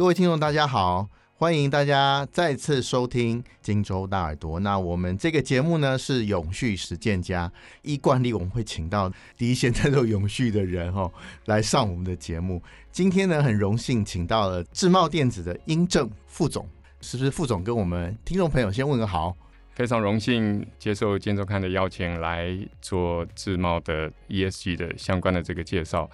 各位听众，大家好，欢迎大家再次收听金州大耳朵。那我们这个节目呢是永续实践家，依惯例我们会请到第一线在做永续的人哦 来上我们的节目。今天呢很荣幸请到了智茂电子的英正副总，是不是副总跟我们听众朋友先问个好？非常荣幸接受今周刊的邀请来做智茂的 ESG 的相关的这个介绍。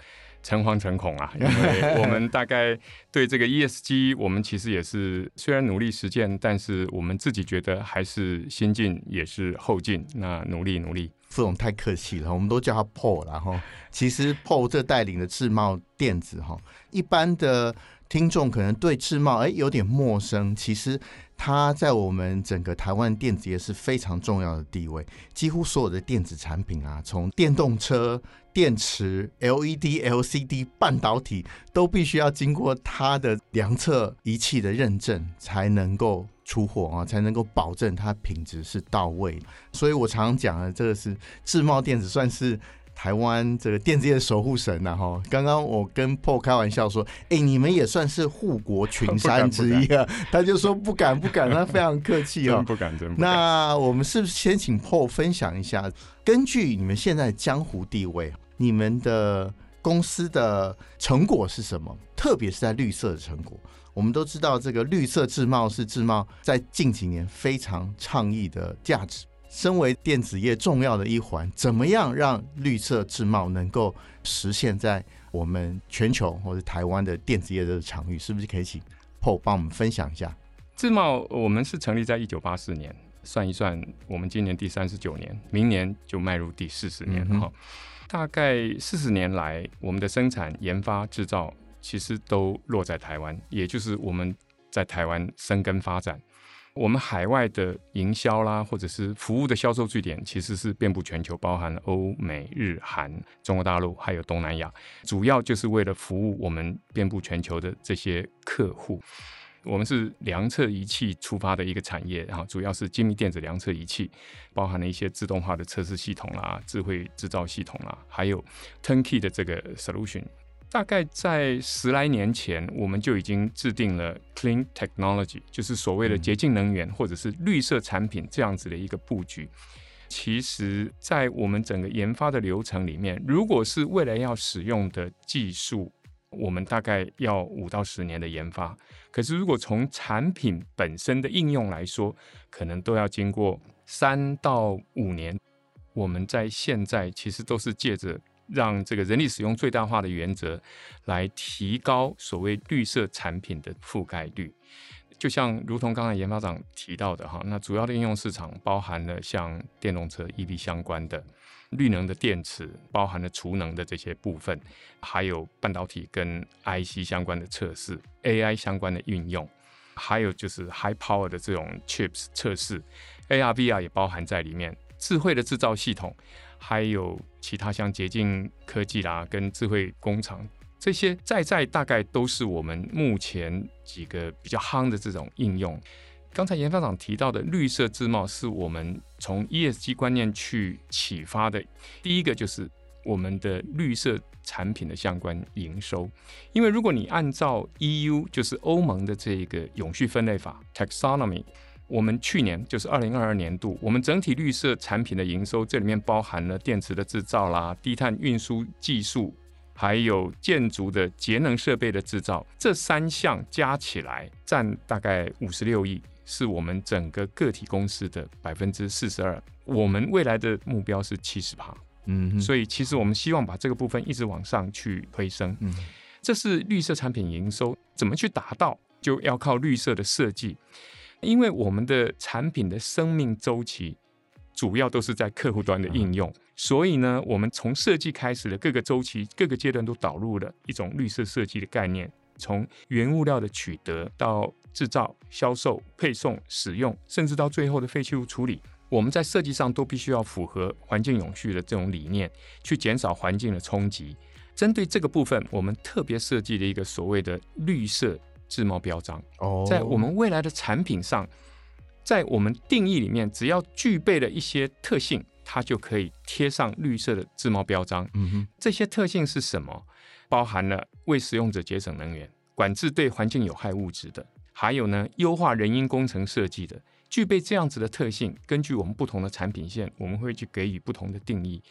诚惶诚恐啊，因为我们大概对这个 ESG，我们其实也是虽然努力实践，但是我们自己觉得还是先进也是后进。那努力努力，副总太客气了，我们都叫他 Paul 然后其实 Paul 这带领的智茂电子哈，一般的听众可能对智茂哎有点陌生，其实。它在我们整个台湾电子业是非常重要的地位，几乎所有的电子产品啊，从电动车、电池、LED、LCD、半导体，都必须要经过它的量测仪器的认证，才能够出货啊，才能够保证它品质是到位。所以我常常讲的，这个是智茂电子算是。台湾这个电子业的守护神呐，哈！刚刚我跟 Paul 开玩笑说，哎、欸，你们也算是护国群山之一啊。他就说不敢不敢，他非常客气哦，不敢真不敢。那我们是不是先请 Paul 分享一下，根据你们现在的江湖地位，你们的公司的成果是什么？特别是在绿色的成果，我们都知道这个绿色自贸是自贸在近几年非常倡议的价值。身为电子业重要的一环，怎么样让绿色智茂能够实现，在我们全球或者台湾的电子业的场域？是不是可以请 Paul 帮我们分享一下？智茂，我们是成立在一九八四年，算一算，我们今年第三十九年，明年就迈入第四十年了哈。嗯、大概四十年来，我们的生产、研发、制造其实都落在台湾，也就是我们在台湾生根发展。我们海外的营销啦，或者是服务的销售据点，其实是遍布全球，包含欧美日韩、中国大陆，还有东南亚，主要就是为了服务我们遍布全球的这些客户。我们是量测仪器出发的一个产业，然后主要是精密电子量测仪器，包含了一些自动化的测试系统啦、智慧制造系统啦，还有 turnkey 的这个 solution。大概在十来年前，我们就已经制定了 Clean Technology，就是所谓的洁净能源或者是绿色产品这样子的一个布局。其实，在我们整个研发的流程里面，如果是未来要使用的技术，我们大概要五到十年的研发。可是，如果从产品本身的应用来说，可能都要经过三到五年。我们在现在其实都是借着。让这个人力使用最大化的原则，来提高所谓绿色产品的覆盖率。就像如同刚才研发长提到的哈，那主要的应用市场包含了像电动车 EV 相关的绿能的电池，包含了储能的这些部分，还有半导体跟 IC 相关的测试，AI 相关的运用，还有就是 High Power 的这种 Chips 测试，AR VR 也包含在里面，智慧的制造系统。还有其他像洁净科技啦，跟智慧工厂这些，在在大概都是我们目前几个比较夯的这种应用。刚才研发长提到的绿色智茂，是我们从 ESG 观念去启发的。第一个就是我们的绿色产品的相关营收，因为如果你按照 EU 就是欧盟的这个永续分类法 Taxonomy。我们去年就是二零二二年度，我们整体绿色产品的营收，这里面包含了电池的制造啦、低碳运输技术，还有建筑的节能设备的制造，这三项加起来占大概五十六亿，是我们整个个体公司的百分之四十二。我们未来的目标是七十趴，嗯，所以其实我们希望把这个部分一直往上去推升。嗯，这是绿色产品营收怎么去达到，就要靠绿色的设计。因为我们的产品的生命周期主要都是在客户端的应用，所以呢，我们从设计开始的各个周期、各个阶段都导入了一种绿色设计的概念。从原物料的取得到制造、销售、配送、使用，甚至到最后的废弃物处理，我们在设计上都必须要符合环境永续的这种理念，去减少环境的冲击。针对这个部分，我们特别设计了一个所谓的绿色。智茂标章哦，在我们未来的产品上，在我们定义里面，只要具备了一些特性，它就可以贴上绿色的自贸标章。嗯哼，这些特性是什么？包含了为使用者节省能源，管制对环境有害物质的，还有呢，优化人因工程设计的，具备这样子的特性。根据我们不同的产品线，我们会去给予不同的定义，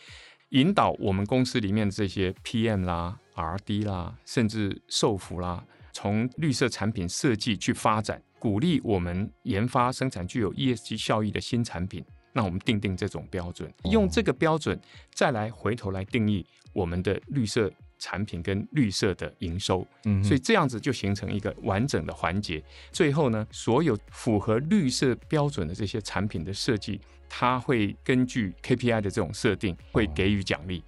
引导我们公司里面的这些 PM 啦、RD 啦，甚至售服啦，从绿色产品设计去发展，鼓励我们研发生产具有 ESG 效益的新产品。那我们定定这种标准，用这个标准再来回头来定义我们的绿色产品跟绿色的营收。嗯，所以这样子就形成一个完整的环节。最后呢，所有符合绿色标准的这些产品的设计，它会根据 KPI 的这种设定，会给予奖励。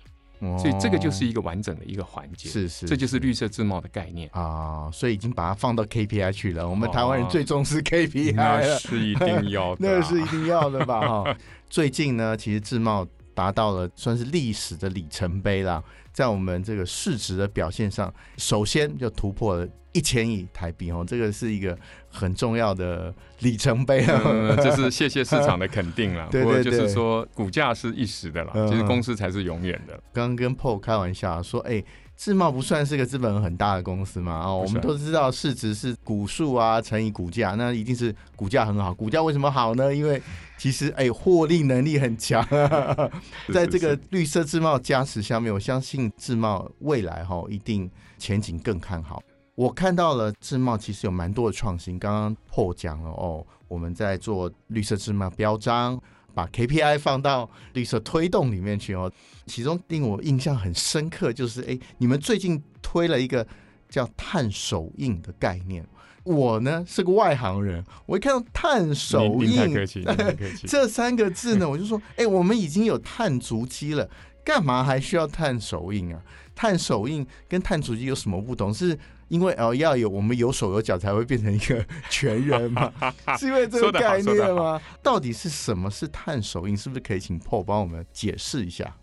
所以这个就是一个完整的一个环节，是是，这就是绿色自贸的概念啊。所以已经把它放到 KPI 去了。我们台湾人最重视 KPI 了，那是一定要的，那是一定要的吧？哈，最近呢，其实自贸达到了算是历史的里程碑了。在我们这个市值的表现上，首先就突破了一千亿台币哦，这个是一个很重要的里程碑啊、嗯！这是谢谢市场的肯定了。对对对，就是说股价是一时的了，其实公司才是永远的。刚刚跟 Paul 开玩笑说，哎。自贸不算是个资本很大的公司嘛？哦，我们都知道市值是股数啊乘以股价，那一定是股价很好。股价为什么好呢？因为其实哎，获利能力很强 啊。在这个绿色自贸加持下面，我相信自贸未来哈一定前景更看好。我看到了自贸其实有蛮多的创新。刚刚 Paul 讲了哦，我们在做绿色自贸标章。把 KPI 放到绿色推动里面去哦，其中令我印象很深刻就是，哎，你们最近推了一个叫碳手印的概念。我呢是个外行人，我一看到碳手印，这三个字呢，我就说，哎，我们已经有碳足迹了，干嘛还需要碳手印啊？碳手印跟碳足迹有什么不同？是？因为哦，要有我们有手有脚才会变成一个全人吗，是因为这个概念吗？到底是什么是碳手印？是不是可以请 Paul 帮我们解释一下？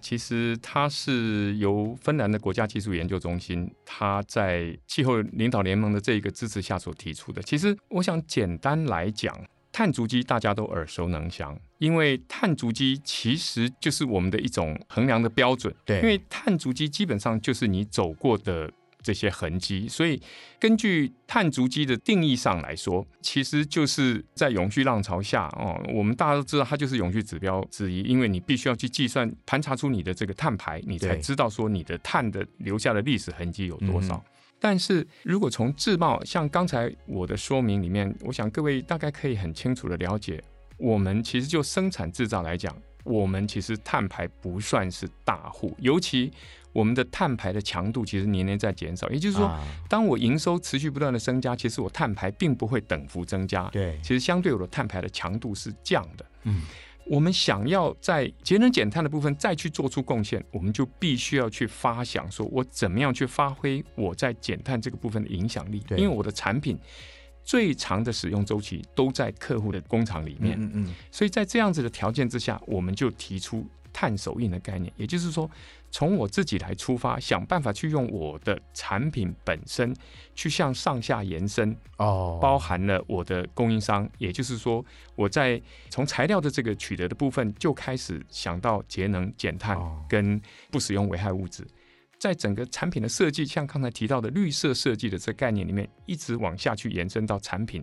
其实它是由芬兰的国家技术研究中心，它在气候领导联盟的这一个支持下所提出的。其实我想简单来讲，碳足迹大家都耳熟能详，因为碳足迹其实就是我们的一种衡量的标准。对，因为碳足迹基本上就是你走过的。这些痕迹，所以根据碳足迹的定义上来说，其实就是在永续浪潮下哦，我们大家都知道它就是永续指标之一，因为你必须要去计算盘查出你的这个碳排，你才知道说你的碳的留下的历史痕迹有多少。嗯、但是如果从自贸，像刚才我的说明里面，我想各位大概可以很清楚的了解，我们其实就生产制造来讲，我们其实碳排不算是大户，尤其。我们的碳排的强度其实年年在减少，也就是说，当我营收持续不断的增加，其实我碳排并不会等幅增加。对，其实相对我的碳排的强度是降的。嗯，我们想要在节能减碳的部分再去做出贡献，我们就必须要去发想，说我怎么样去发挥我在减碳这个部分的影响力。对，因为我的产品最长的使用周期都在客户的工厂里面。嗯嗯，所以在这样子的条件之下，我们就提出碳手印的概念，也就是说。从我自己来出发，想办法去用我的产品本身去向上下延伸哦，包含了我的供应商，也就是说，我在从材料的这个取得的部分就开始想到节能减碳跟不使用危害物质，在整个产品的设计，像刚才提到的绿色设计的这个概念里面，一直往下去延伸到产品。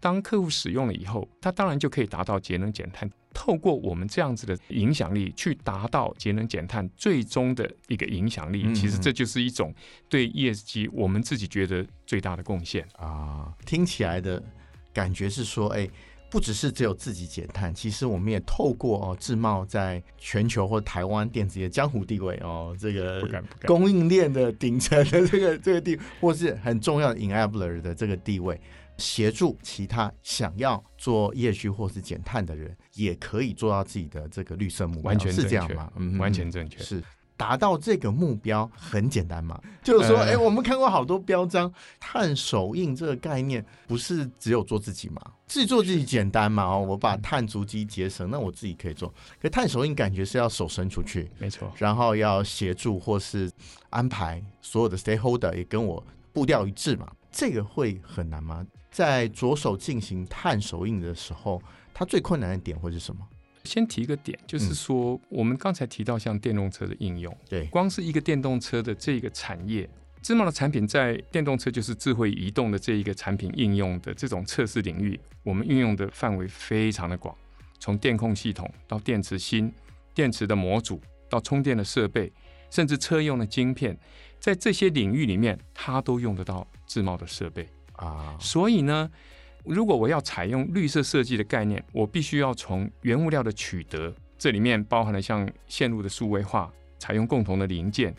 当客户使用了以后，他当然就可以达到节能减碳。透过我们这样子的影响力，去达到节能减碳最终的一个影响力。其实这就是一种对 ESG 我们自己觉得最大的贡献啊。听起来的感觉是说，哎，不只是只有自己减碳，其实我们也透过哦，自贸在全球或台湾电子业江湖地位哦，这个供应链的顶层的这个这个地，或是很重要的 enabler 的这个地位。协助其他想要做业绩或是减碳的人，也可以做到自己的这个绿色目标，完全是这样吗？嗯，完全正确。是达到这个目标很简单嘛？就是说，哎、我们看过好多标章，碳手印这个概念不是只有做自己嘛？自己做自己简单嘛？哦，我把碳足迹节省，那我自己可以做。可碳手印感觉是要手伸出去，没错，然后要协助或是安排所有的 stakeholder 也跟我步调一致嘛？这个会很难吗？在着手进行碳手印的时候，它最困难的点会是什么？先提一个点，就是说，我们刚才提到像电动车的应用，对，光是一个电动车的这个产业，致茂的产品在电动车，就是智慧移动的这一个产品应用的这种测试领域，我们运用的范围非常的广，从电控系统到电池芯、电池的模组到充电的设备，甚至车用的晶片，在这些领域里面，它都用得到智茂的设备。啊。所以呢，如果我要采用绿色设计的概念，我必须要从原物料的取得，这里面包含了像线路的数位化，采用共同的零件。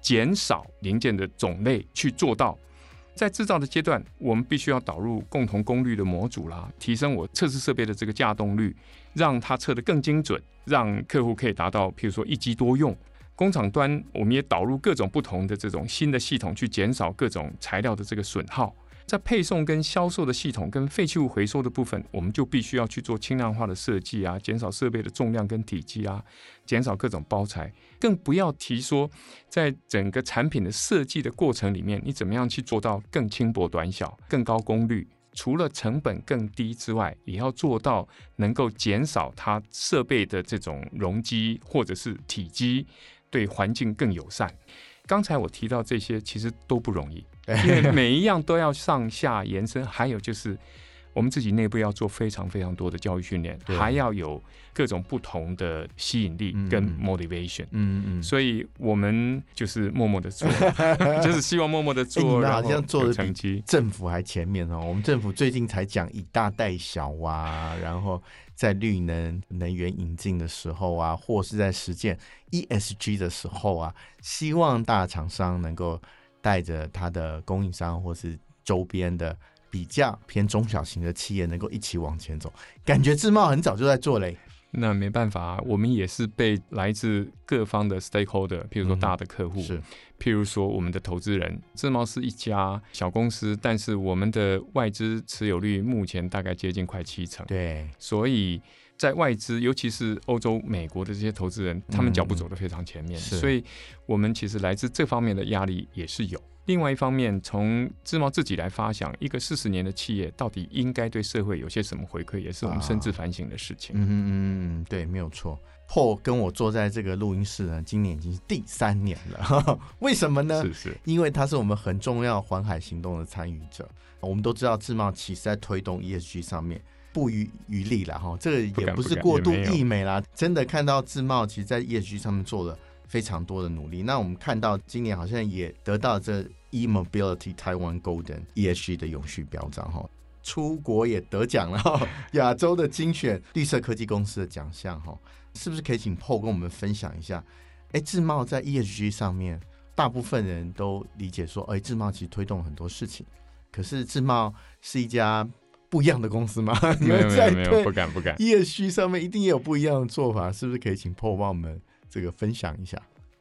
减少零件的种类去做到，在制造的阶段，我们必须要导入共同功率的模组啦，提升我测试设备的这个稼动率，让它测得更精准，让客户可以达到，譬如说一机多用。工厂端我们也导入各种不同的这种新的系统，去减少各种材料的这个损耗。在配送跟销售的系统跟废弃物回收的部分，我们就必须要去做轻量化的设计啊，减少设备的重量跟体积啊，减少各种包材，更不要提说在整个产品的设计的过程里面，你怎么样去做到更轻薄短小、更高功率？除了成本更低之外，也要做到能够减少它设备的这种容积或者是体积，对环境更友善。刚才我提到这些，其实都不容易。因为每一样都要上下延伸，还有就是我们自己内部要做非常非常多的教育训练，还要有各种不同的吸引力跟 motivation。嗯嗯，所以我们就是默默的做，就是希望默默的做。你们好像做的比政府还前面哦。我们政府最近才讲以大带小啊，然后在绿能能源引进的时候啊，或是在实践 ESG 的时候啊，希望大厂商能够。带着它的供应商或是周边的比较偏中小型的企业，能够一起往前走，感觉致茂很早就在做嘞。那没办法，我们也是被来自各方的 stakeholder，譬如说大的客户，是譬如说我们的投资人。自贸是一家小公司，但是我们的外资持有率目前大概接近快七成。对，所以在外资，尤其是欧洲、美国的这些投资人，他们脚步走得非常前面，所以我们其实来自这方面的压力也是有。另外一方面，从自贸自己来发想，一个四十年的企业到底应该对社会有些什么回馈，也是我们深自反省的事情。嗯嗯嗯，对，没有错。Paul 跟我坐在这个录音室呢，今年已经是第三年了。为什么呢？是是，因为他是我们很重要环海行动的参与者。我们都知道，自贸其实在推动 ESG 上面不遗余力了哈。这个也不是过度溢美啦，真的看到自贸其实在 ESG 上面做了。非常多的努力。那我们看到今年好像也得到这 E-Mobility Taiwan Golden ESG 的永续标章哈，出国也得奖了，亚洲的精选绿色科技公司的奖项哈，是不是可以请 Paul 跟我们分享一下？哎，致茂在 ESG 上面，大部分人都理解说，哎，致茂其实推动很多事情，可是致茂是一家不一样的公司吗？没有没有没有，不敢不敢。ESG 上面一定也有不一样的做法，是不是可以请 Paul 帮我们？这个分享一下，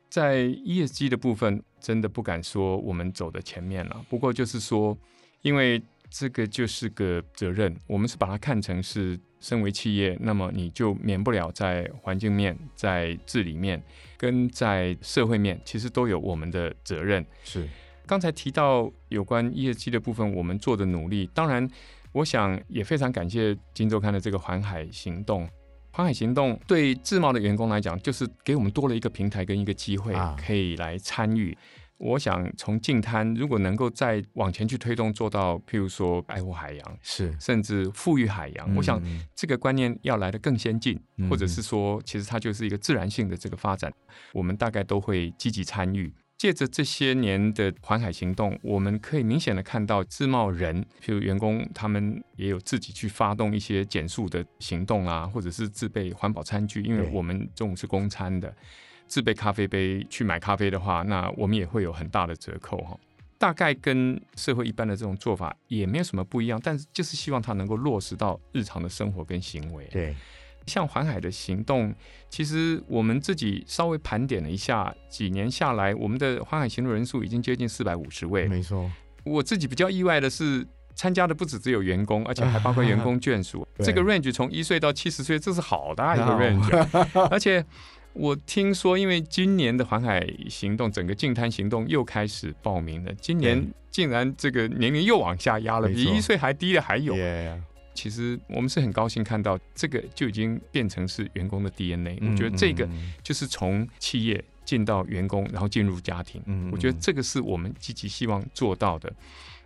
在 ESG 的部分，真的不敢说我们走的前面了。不过就是说，因为这个就是个责任，我们是把它看成是身为企业，那么你就免不了在环境面、在治理面跟在社会面，其实都有我们的责任。是刚才提到有关 ESG 的部分，我们做的努力，当然，我想也非常感谢《金周刊》的这个环海行动。环海行动对自贸的员工来讲，就是给我们多了一个平台跟一个机会，可以来参与。啊、我想从净滩，如果能够再往前去推动，做到譬如说爱护海洋，是甚至富裕海洋，嗯、我想这个观念要来得更先进，嗯、或者是说，其实它就是一个自然性的这个发展，我们大概都会积极参与。借着这些年的环海行动，我们可以明显的看到，自贸人，譬如员工，他们也有自己去发动一些减速的行动啊，或者是自备环保餐具，因为我们中午是公餐的，自备咖啡杯去买咖啡的话，那我们也会有很大的折扣哈。大概跟社会一般的这种做法也没有什么不一样，但是就是希望它能够落实到日常的生活跟行为。对。像环海的行动，其实我们自己稍微盘点了一下，几年下来，我们的环海行动人数已经接近四百五十位。没错，我自己比较意外的是，参加的不只只有员工，而且还包括员工眷属。这个 range 从一岁到七十岁，这是好大一个 range。而且我听说，因为今年的环海行动，整个净滩行动又开始报名了，今年竟然这个年龄又往下压了，比一岁还低的还有。其实我们是很高兴看到这个就已经变成是员工的 DNA。我觉得这个就是从企业进到员工，然后进入家庭。我觉得这个是我们积极希望做到的。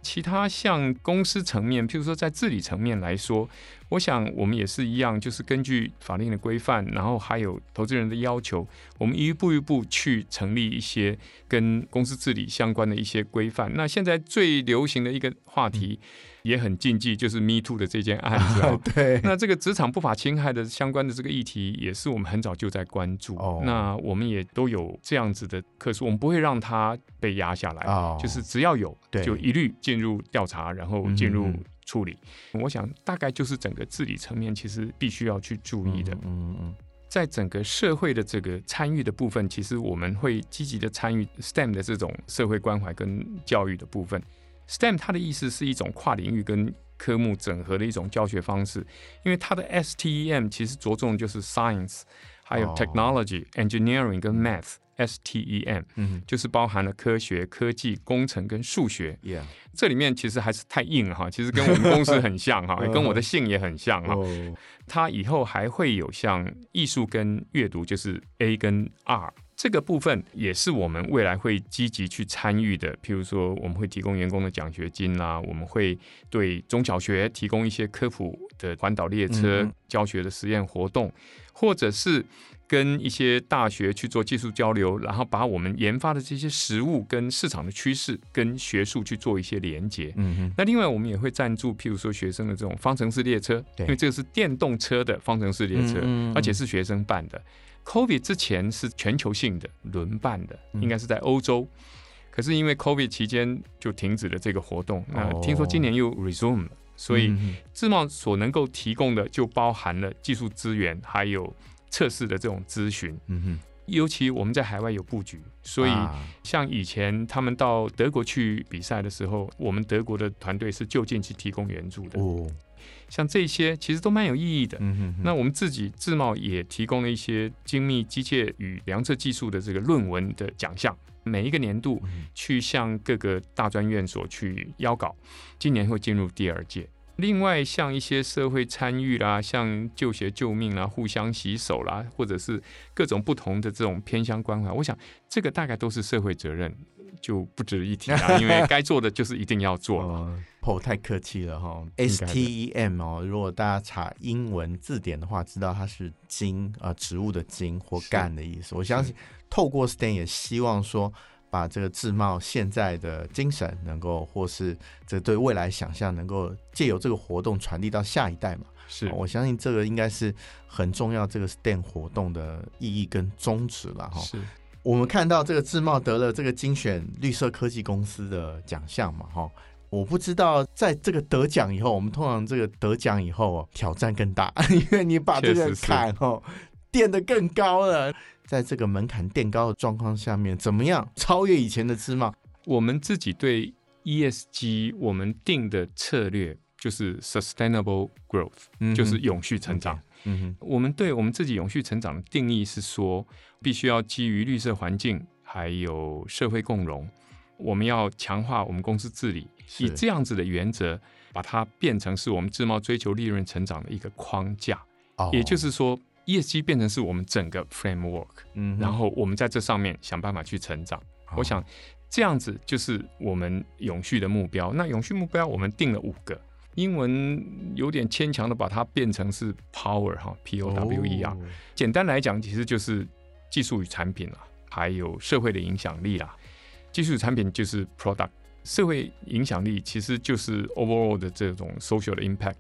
其他像公司层面，譬如说在治理层面来说，我想我们也是一样，就是根据法令的规范，然后还有投资人的要求，我们一步一步去成立一些跟公司治理相关的一些规范。那现在最流行的一个话题。也很禁忌，就是 Me Too 的这件案子。啊。对，那这个职场不法侵害的相关的这个议题，也是我们很早就在关注。哦，那我们也都有这样子的可是，我们不会让它被压下来。哦，就是只要有，就一律进入调查，然后进入处理。嗯、我想大概就是整个治理层面，其实必须要去注意的。嗯嗯，在整个社会的这个参与的部分，其实我们会积极的参与 STEM 的这种社会关怀跟教育的部分。STEM 它的意思是一种跨领域跟科目整合的一种教学方式，因为它的 STEM 其实着重就是 Science，还有 Technology、oh. Engineering 跟 Math。STEM，嗯，就是包含了科学、科技、工程跟数学。Yeah. 这里面其实还是太硬了哈，其实跟我们公司很像哈，跟我的姓也很像哈。它以后还会有像艺术跟阅读，就是 A 跟 R。这个部分也是我们未来会积极去参与的，譬如说我们会提供员工的奖学金啦，我们会对中小学提供一些科普的环岛列车教学的实验活动，或者是跟一些大学去做技术交流，然后把我们研发的这些实物跟市场的趋势跟学术去做一些连接。嗯哼。那另外我们也会赞助，譬如说学生的这种方程式列车，对，因为这个是电动车的方程式列车，而且是学生办的。COVID 之前是全球性的轮办的，应该是在欧洲，可是因为 COVID 期间就停止了这个活动。那听说今年又 resume 了，所以自贸所能够提供的就包含了技术资源，还有测试的这种咨询。嗯哼，尤其我们在海外有布局，所以像以前他们到德国去比赛的时候，我们德国的团队是就近去提供援助的。哦。像这些其实都蛮有意义的。嗯哼哼。那我们自己自贸也提供了一些精密机械与量测技术的这个论文的奖项，每一个年度去向各个大专院所去邀稿，今年会进入第二届。另外，像一些社会参与啦，像救学救命啦、互相洗手啦，或者是各种不同的这种偏乡关怀，我想这个大概都是社会责任。就不值一提了，因为该做的就是一定要做了。哦，太客气了哈。STEM 哦，如果大家查英文字典的话，知道它是茎啊，植物的茎或干的意思。我相信透过 Stan 也希望说，把这个自贸现在的精神，能够或是这对未来想象，能够借由这个活动传递到下一代嘛。是，我相信这个应该是很重要，这个 STEM 活动的意义跟宗旨了哈。是。我们看到这个自贸得了这个精选绿色科技公司的奖项嘛，哈，我不知道在这个得奖以后，我们通常这个得奖以后挑战更大，因为你把这个坎哦垫得更高了，在这个门槛垫高的状况下面，怎么样超越以前的致茂？我们自己对 ESG 我们定的策略就是 Sustainable Growth，嗯，就是永续成长。嗯哼，我们对我们自己永续成长的定义是说，必须要基于绿色环境，还有社会共荣。我们要强化我们公司治理，以这样子的原则，把它变成是我们自贸追求利润成长的一个框架。哦，也就是说，ESG 变成是我们整个 framework。嗯，然后我们在这上面想办法去成长。哦，我想这样子就是我们永续的目标。那永续目标我们定了五个。英文有点牵强的把它变成是 power 哈，P O W E R。简单来讲，其实就是技术与产品啦，还有社会的影响力啦。技术与产品就是 product，社会影响力其实就是 overall 的这种 social 的 impact。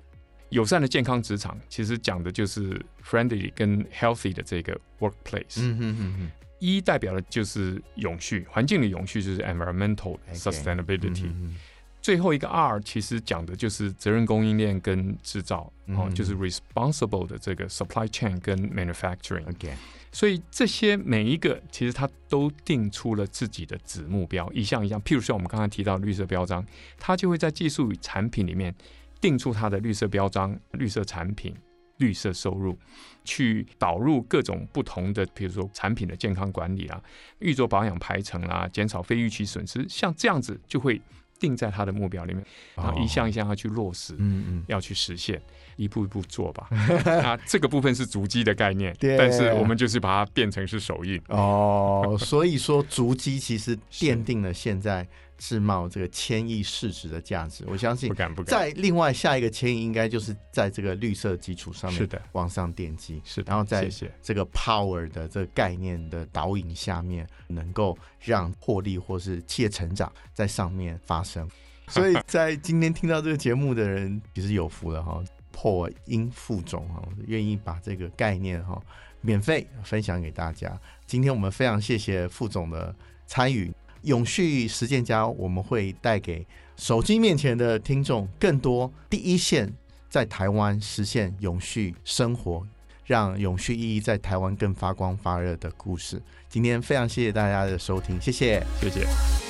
友善的健康职场其实讲的就是 friendly 跟 healthy 的这个 workplace。嗯嗯嗯嗯。一代表的就是永续，环境的永续就是 environmental sustainability。最后一个 R 其实讲的就是责任供应链跟制造，哦，就是 responsible 的这个 supply chain 跟 manufacturing。所以这些每一个其实它都定出了自己的子目标，一项一项。譬如说我们刚才提到绿色标章，它就会在技术与产品里面定出它的绿色标章、绿色产品、绿色收入，去导入各种不同的，比如说产品的健康管理啊、预做保养排程啦、减少非预期损失，像这样子就会。定在他的目标里面，然后一项一项要去落实，嗯嗯，要去实现，一步一步做吧。啊这个部分是足迹的概念，对，但是我们就是把它变成是手印。哦，所以说足迹其实奠定了现在致茂这个千亿市值的价值。我相信，不敢不敢。在另外下一个千亿，应该就是在这个绿色基础上面，是的，往上奠基，是的。然后在这个 power 的这个概念的导引下面，能够让获利或是企业成长在上面发生。所以在今天听到这个节目的人，其实有福了哈。破音副总哈，愿意把这个概念哈免费分享给大家。今天我们非常谢谢副总的参与。永续实践家，我们会带给手机面前的听众更多第一线在台湾实现永续生活，让永续意义在台湾更发光发热的故事。今天非常谢谢大家的收听，谢谢，谢谢。